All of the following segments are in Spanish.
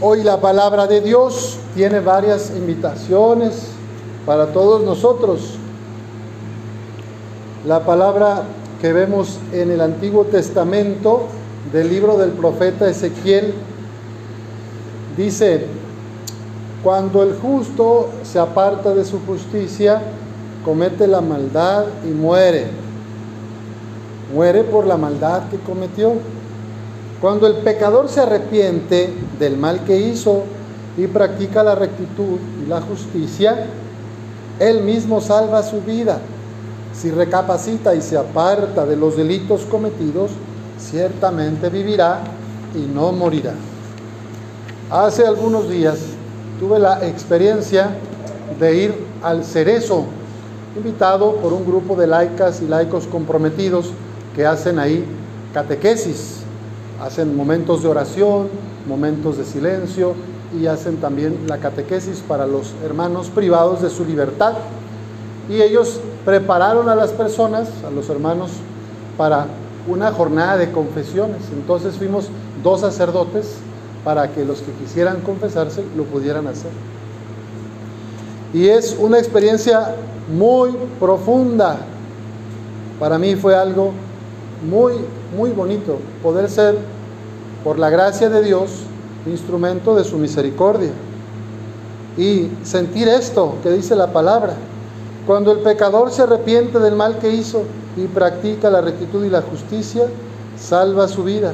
Hoy la palabra de Dios tiene varias invitaciones para todos nosotros. La palabra que vemos en el Antiguo Testamento del libro del profeta Ezequiel dice, cuando el justo se aparta de su justicia, comete la maldad y muere. Muere por la maldad que cometió. Cuando el pecador se arrepiente del mal que hizo y practica la rectitud y la justicia, él mismo salva su vida. Si recapacita y se aparta de los delitos cometidos, ciertamente vivirá y no morirá. Hace algunos días tuve la experiencia de ir al Cerezo, invitado por un grupo de laicas y laicos comprometidos que hacen ahí catequesis, hacen momentos de oración, momentos de silencio y hacen también la catequesis para los hermanos privados de su libertad. Y ellos prepararon a las personas, a los hermanos, para una jornada de confesiones. Entonces fuimos dos sacerdotes para que los que quisieran confesarse lo pudieran hacer. Y es una experiencia muy profunda. Para mí fue algo muy, muy bonito poder ser, por la gracia de Dios, instrumento de su misericordia. Y sentir esto que dice la palabra. Cuando el pecador se arrepiente del mal que hizo y practica la rectitud y la justicia, salva su vida.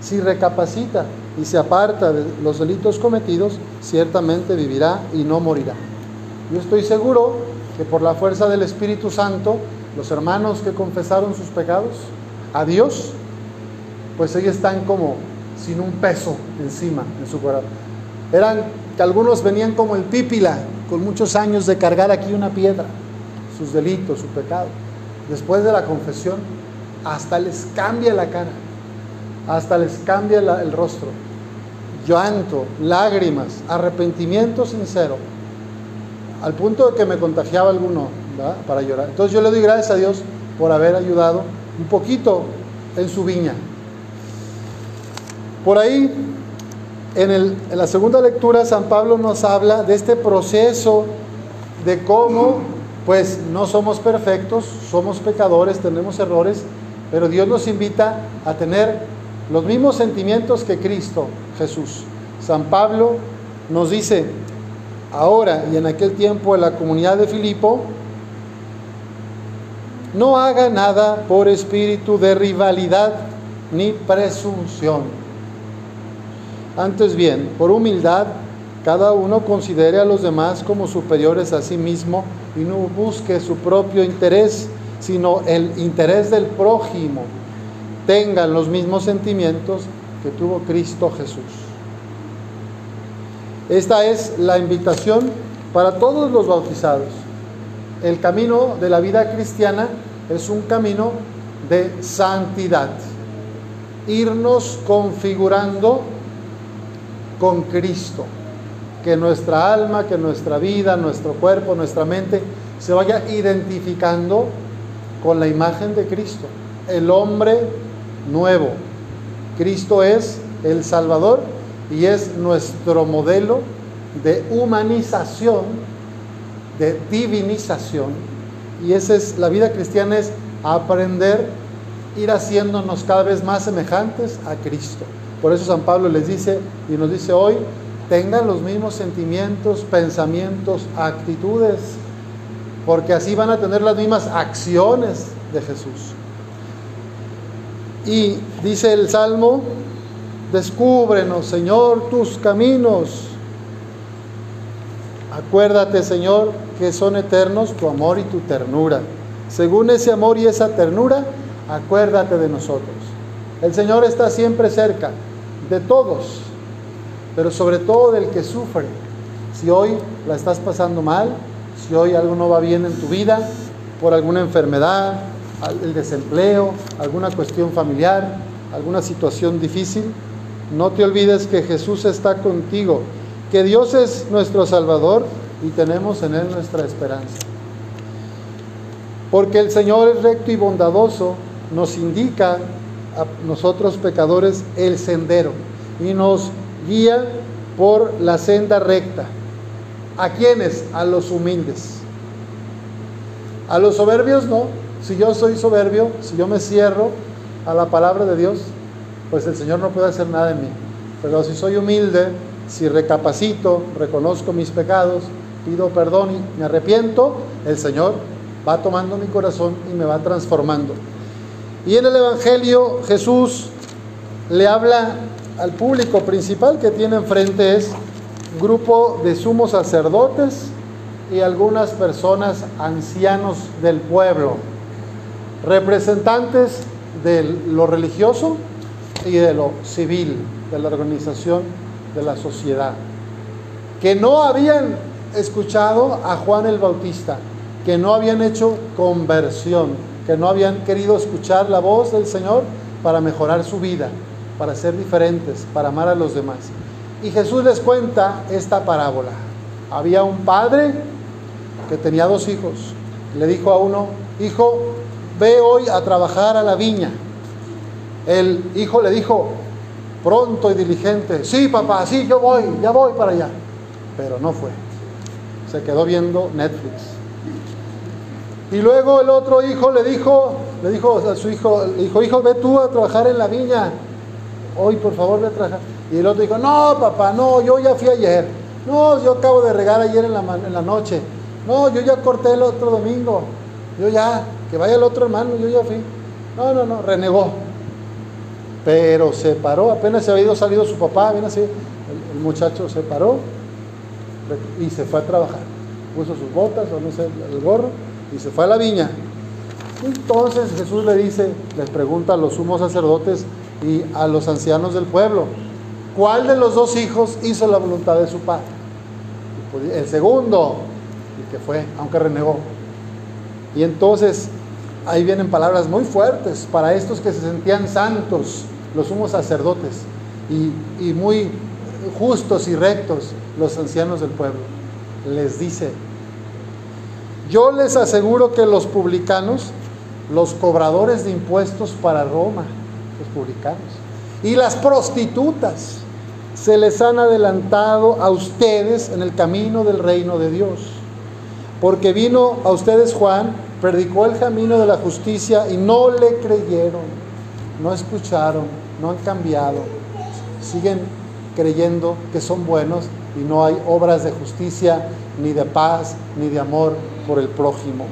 Si recapacita y se aparta de los delitos cometidos, ciertamente vivirá y no morirá. Yo estoy seguro que por la fuerza del Espíritu Santo, los hermanos que confesaron sus pecados a Dios, pues ellos están como sin un peso encima en su corazón. Eran que algunos venían como el pípila, con muchos años de cargar aquí una piedra, sus delitos, su pecado. Después de la confesión, hasta les cambia la cara, hasta les cambia el rostro llanto, lágrimas, arrepentimiento sincero, al punto de que me contagiaba alguno para llorar. Entonces yo le doy gracias a Dios por haber ayudado un poquito en su viña. Por ahí, en, la segunda lectura, San Pablo nos habla de este proceso de cómo, pues, no somos perfectos, somos pecadores, tenemos errores, pero Dios nos invita a tener los mismos sentimientos que Cristo Jesús. San Pablo nos dice, ahora y en aquel tiempo en la comunidad de Filipo, no haga nada por espíritu de rivalidad ni presunción. Antes bien, por humildad, cada uno considere a los demás como superiores a sí mismo y no busque su propio interés, sino el interés del prójimo tengan los mismos sentimientos que tuvo Cristo Jesús. Esta es la invitación para todos los bautizados. El camino de la vida cristiana es un camino de santidad. Irnos configurando con Cristo. Que nuestra alma, que nuestra vida, nuestro cuerpo, nuestra mente se vaya identificando con la imagen de Cristo. El hombre nuevo. Cristo es el Salvador y es nuestro modelo de humanización, de divinización. Y esa es la vida cristiana, es aprender, ir haciéndonos cada vez más semejantes a Cristo. Por eso San Pablo les dice y nos dice hoy, tengan los mismos sentimientos, pensamientos, actitudes, porque así van a tener las mismas acciones de Jesús. Y dice el Salmo, descúbrenos, Señor, tus caminos. Acuérdate, Señor, que son eternos tu amor y tu ternura. Según ese amor y esa ternura, acuérdate de nosotros. El Señor está siempre cerca de todos, pero sobre todo del que sufre. Si hoy la estás pasando mal, si hoy algo no va bien en tu vida, por alguna enfermedad, el desempleo, alguna cuestión familiar, alguna situación difícil, no te olvides que Jesús está contigo, que Dios es nuestro Salvador y tenemos en Él nuestra esperanza. Porque el Señor es recto y bondadoso, nos indica a nosotros pecadores el sendero y nos guía por la senda recta. ¿A quiénes? A los humildes. A los soberbios no. Si yo soy soberbio, si yo me cierro a la palabra de Dios, pues el Señor no puede hacer nada en mí. Pero si soy humilde, si recapacito, reconozco mis pecados, pido perdón y me arrepiento, el Señor va tomando mi corazón y me va transformando. Y en el Evangelio Jesús le habla al público principal que tiene enfrente es grupo de sumos sacerdotes y algunas personas ancianos del pueblo, representantes de lo religioso y de lo civil, de la organización de la sociedad, que no habían escuchado a Juan el Bautista, que no habían hecho conversión, que no habían querido escuchar la voz del Señor para mejorar su vida, para ser diferentes, para amar a los demás. Y Jesús les cuenta esta parábola. Había un padre que tenía dos hijos. Le dijo a uno, hijo, ve hoy a trabajar a la viña. El hijo le dijo, pronto y diligente, sí papá, sí, yo voy, ya voy para allá. Pero no fue. Se quedó viendo Netflix. Y luego el otro hijo le dijo, le dijo a su hijo, le dijo, hijo, ve tú a trabajar en la viña. Hoy, por favor, ve a trabajar. Y el otro dijo, no, papá, no, yo ya fui ayer. No, yo acabo de regar ayer en la, en la noche. No, yo ya corté el otro domingo. Yo ya, que vaya el otro hermano, yo ya fui. No, no, no, renegó. Pero se paró, apenas se había ido salido su papá, bien así, el, muchacho se paró y se fue a trabajar. Puso sus botas o no sé, el gorro y se fue a la viña. Entonces Jesús le dice, les pregunta a los sumos sacerdotes y a los ancianos del pueblo, ¿cuál de los dos hijos hizo la voluntad de su padre? Pues, el segundo, el que fue, aunque renegó. Y entonces ahí vienen palabras muy fuertes para estos que se sentían santos, los sumos sacerdotes, y, y muy justos y rectos, los ancianos del pueblo. Les dice, yo les aseguro que los publicanos, los cobradores de impuestos para Roma, los publicanos, y las prostitutas, se les han adelantado a ustedes en el camino del reino de Dios. Porque vino a ustedes Juan, predicó el camino de la justicia y no le creyeron, no escucharon, no han cambiado, siguen creyendo que son buenos y no hay obras de justicia, ni de paz, ni de amor por el prójimo.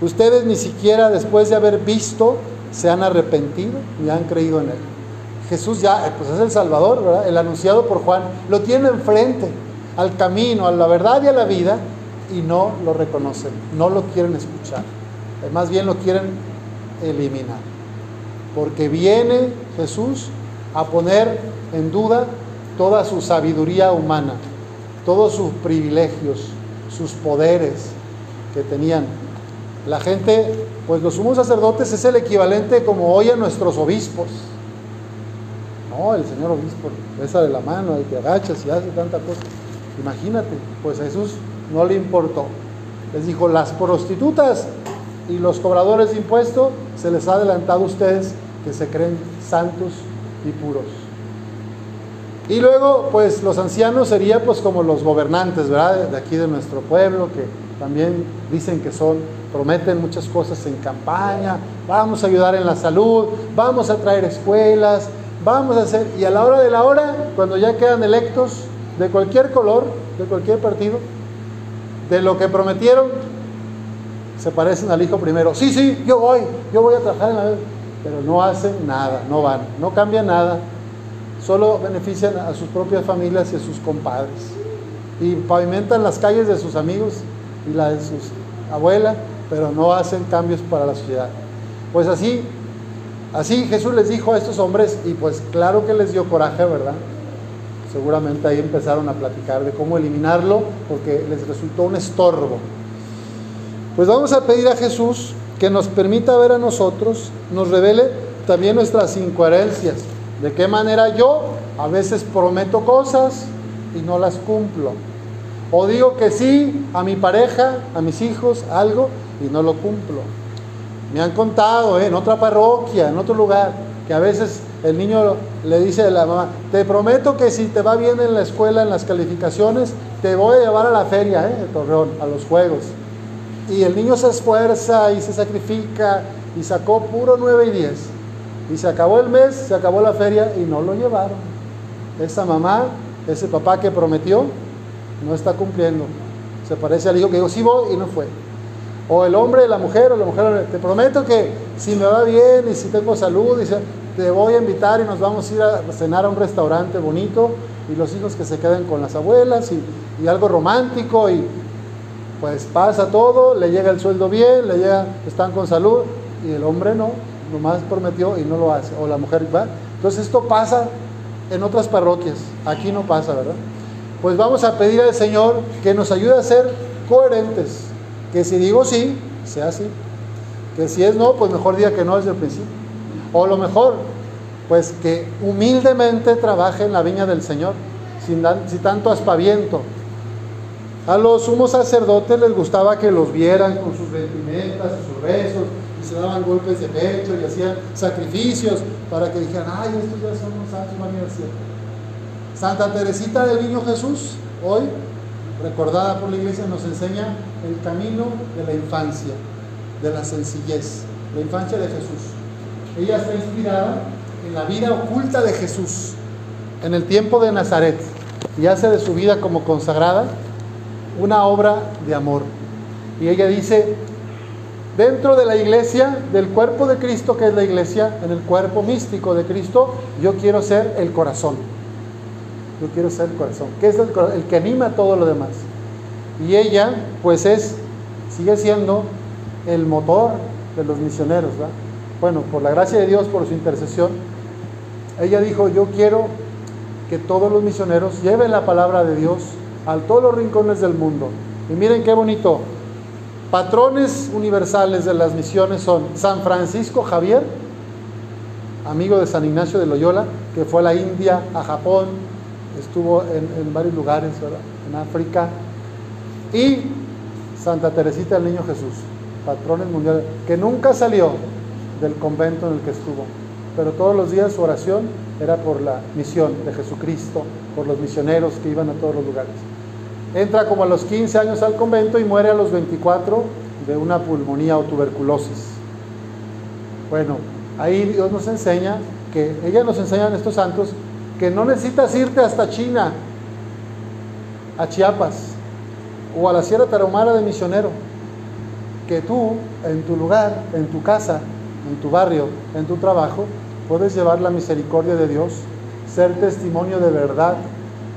Ustedes ni siquiera después de haber visto se han arrepentido ni han creído en Él. Jesús ya, eh, pues es el Salvador. El anunciado por Juan, lo tiene enfrente, al camino, a la verdad y a la vida, y no lo reconocen, no lo quieren escuchar. Eh, más bien lo quieren eliminar. Porque viene Jesús a poner en duda toda su sabiduría humana, todos sus privilegios, sus poderes que tenían. La gente, pues los sumos sacerdotes es el equivalente como hoy a nuestros obispos. No, el señor obispo besa de la mano, y te agachas y hace tanta cosa. Imagínate, pues a Jesús no le importó. Les dijo, las prostitutas y los cobradores de impuestos se les ha adelantado a ustedes que se creen santos y puros. Y luego, pues los ancianos serían pues como los gobernantes, ¿verdad? De aquí de nuestro pueblo, que también dicen que son, prometen muchas cosas en campaña, vamos a ayudar en la salud, vamos a traer escuelas, vamos a hacer, y a la hora de la hora, cuando ya quedan electos de cualquier color, de cualquier partido, de lo que prometieron, se parecen al hijo primero. Sí, sí, yo voy, yo voy a trabajar en la... Pero no hacen nada, no van, no cambian nada, solo benefician a sus propias familias y a sus compadres. Y pavimentan las calles de sus amigos y la de sus abuelas, pero no hacen cambios para la sociedad. Pues así, así Jesús les dijo a estos hombres y pues claro que les dio coraje, ¿verdad? Seguramente ahí empezaron a platicar de cómo eliminarlo porque les resultó un estorbo. Pues vamos a pedir a Jesús que nos permita ver a nosotros, nos revele también nuestras incoherencias. ¿De qué manera yo a veces prometo cosas y no las cumplo? O digo que sí a mi pareja, a mis hijos, algo y no lo cumplo. Me han contado ¿eh? en otra parroquia, en otro lugar, que a veces el niño le dice a la mamá, te prometo que si te va bien en la escuela, en las calificaciones, te voy a llevar a la feria, ¿eh? Torreón, a los juegos. Y el niño se esfuerza y se sacrifica y sacó puro 9 y 10. Y se acabó el mes, se acabó la feria y no lo llevaron. Esa mamá, ese papá que prometió, no está cumpliendo. Se parece al hijo que dijo, sí voy y no fue. O el hombre, la mujer, o la mujer, te prometo que si me va bien y si tengo salud, dice, te voy a invitar y nos vamos a ir a cenar a un restaurante bonito y los hijos que se queden con las abuelas y, y algo romántico y pues pasa todo, le llega el sueldo bien, le llega, están con salud y el hombre no, nomás prometió y no lo hace, o la mujer va. Entonces esto pasa en otras parroquias, aquí no pasa, ¿verdad? Pues vamos a pedir al Señor que nos ayude a ser coherentes, que si digo sí, sea así, que si es no, pues mejor diga que no desde el principio. O lo mejor, pues que humildemente trabaje en la viña del Señor, sin, sin tanto aspaviento. A los sumos sacerdotes les gustaba que los vieran con sus vestimentas sus rezos, y se daban golpes de pecho y hacían sacrificios para que dijeran, ay, estos ya son los santos, van a ir al cielo. Santa Teresita del Niño Jesús, hoy, recordada por la iglesia, nos enseña el camino de la infancia, de la sencillez, la infancia de Jesús. Ella está inspirada en la vida oculta de Jesús, en el tiempo de Nazaret, y hace de su vida como consagrada una obra de amor. Y ella dice, dentro de la iglesia, del cuerpo de Cristo, que es la iglesia, en el cuerpo místico de Cristo, yo quiero ser el corazón. Yo quiero ser el corazón, que es el, que anima todo lo demás. Y ella, pues es, sigue siendo el motor de los misioneros. Bueno, por la gracia de Dios, por su intercesión, ella dijo, yo quiero que todos los misioneros lleven la palabra de Dios a todos los rincones del mundo. Y miren qué bonito. Patrones universales de las misiones son San Francisco Javier, amigo de San Ignacio de Loyola, que fue a la India, a Japón, estuvo en, varios lugares, en África, y Santa Teresita del Niño Jesús, patrones mundiales, que nunca salió del convento en el que estuvo, pero todos los días su oración era por la misión de Jesucristo, por los misioneros que iban a todos los lugares. Entra como a los 15 años al convento y muere a los 24 de una pulmonía o tuberculosis. Bueno, ahí Dios nos enseña que, ella nos enseña en estos santos, que no necesitas irte hasta China, a Chiapas o a la Sierra Tarahumara de misionero, que tú en tu lugar, en tu casa, en tu barrio, en tu trabajo, puedes llevar la misericordia de Dios, ser testimonio de verdad,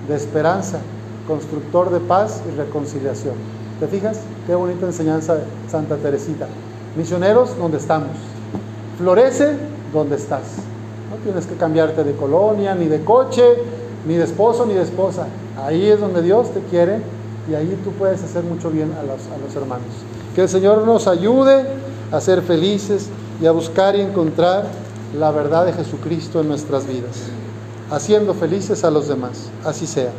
de esperanza, constructor de paz y reconciliación. ¿Te fijas? Qué bonita enseñanza Santa Teresita. Misioneros donde estamos. Florece donde estás. No tienes que cambiarte de colonia, ni de coche, ni de esposo, ni de esposa. Ahí es donde Dios te quiere y ahí tú puedes hacer mucho bien a los, a los hermanos. Que el Señor nos ayude a ser felices y a buscar y encontrar la verdad de Jesucristo en nuestras vidas, haciendo felices a los demás. Así sea.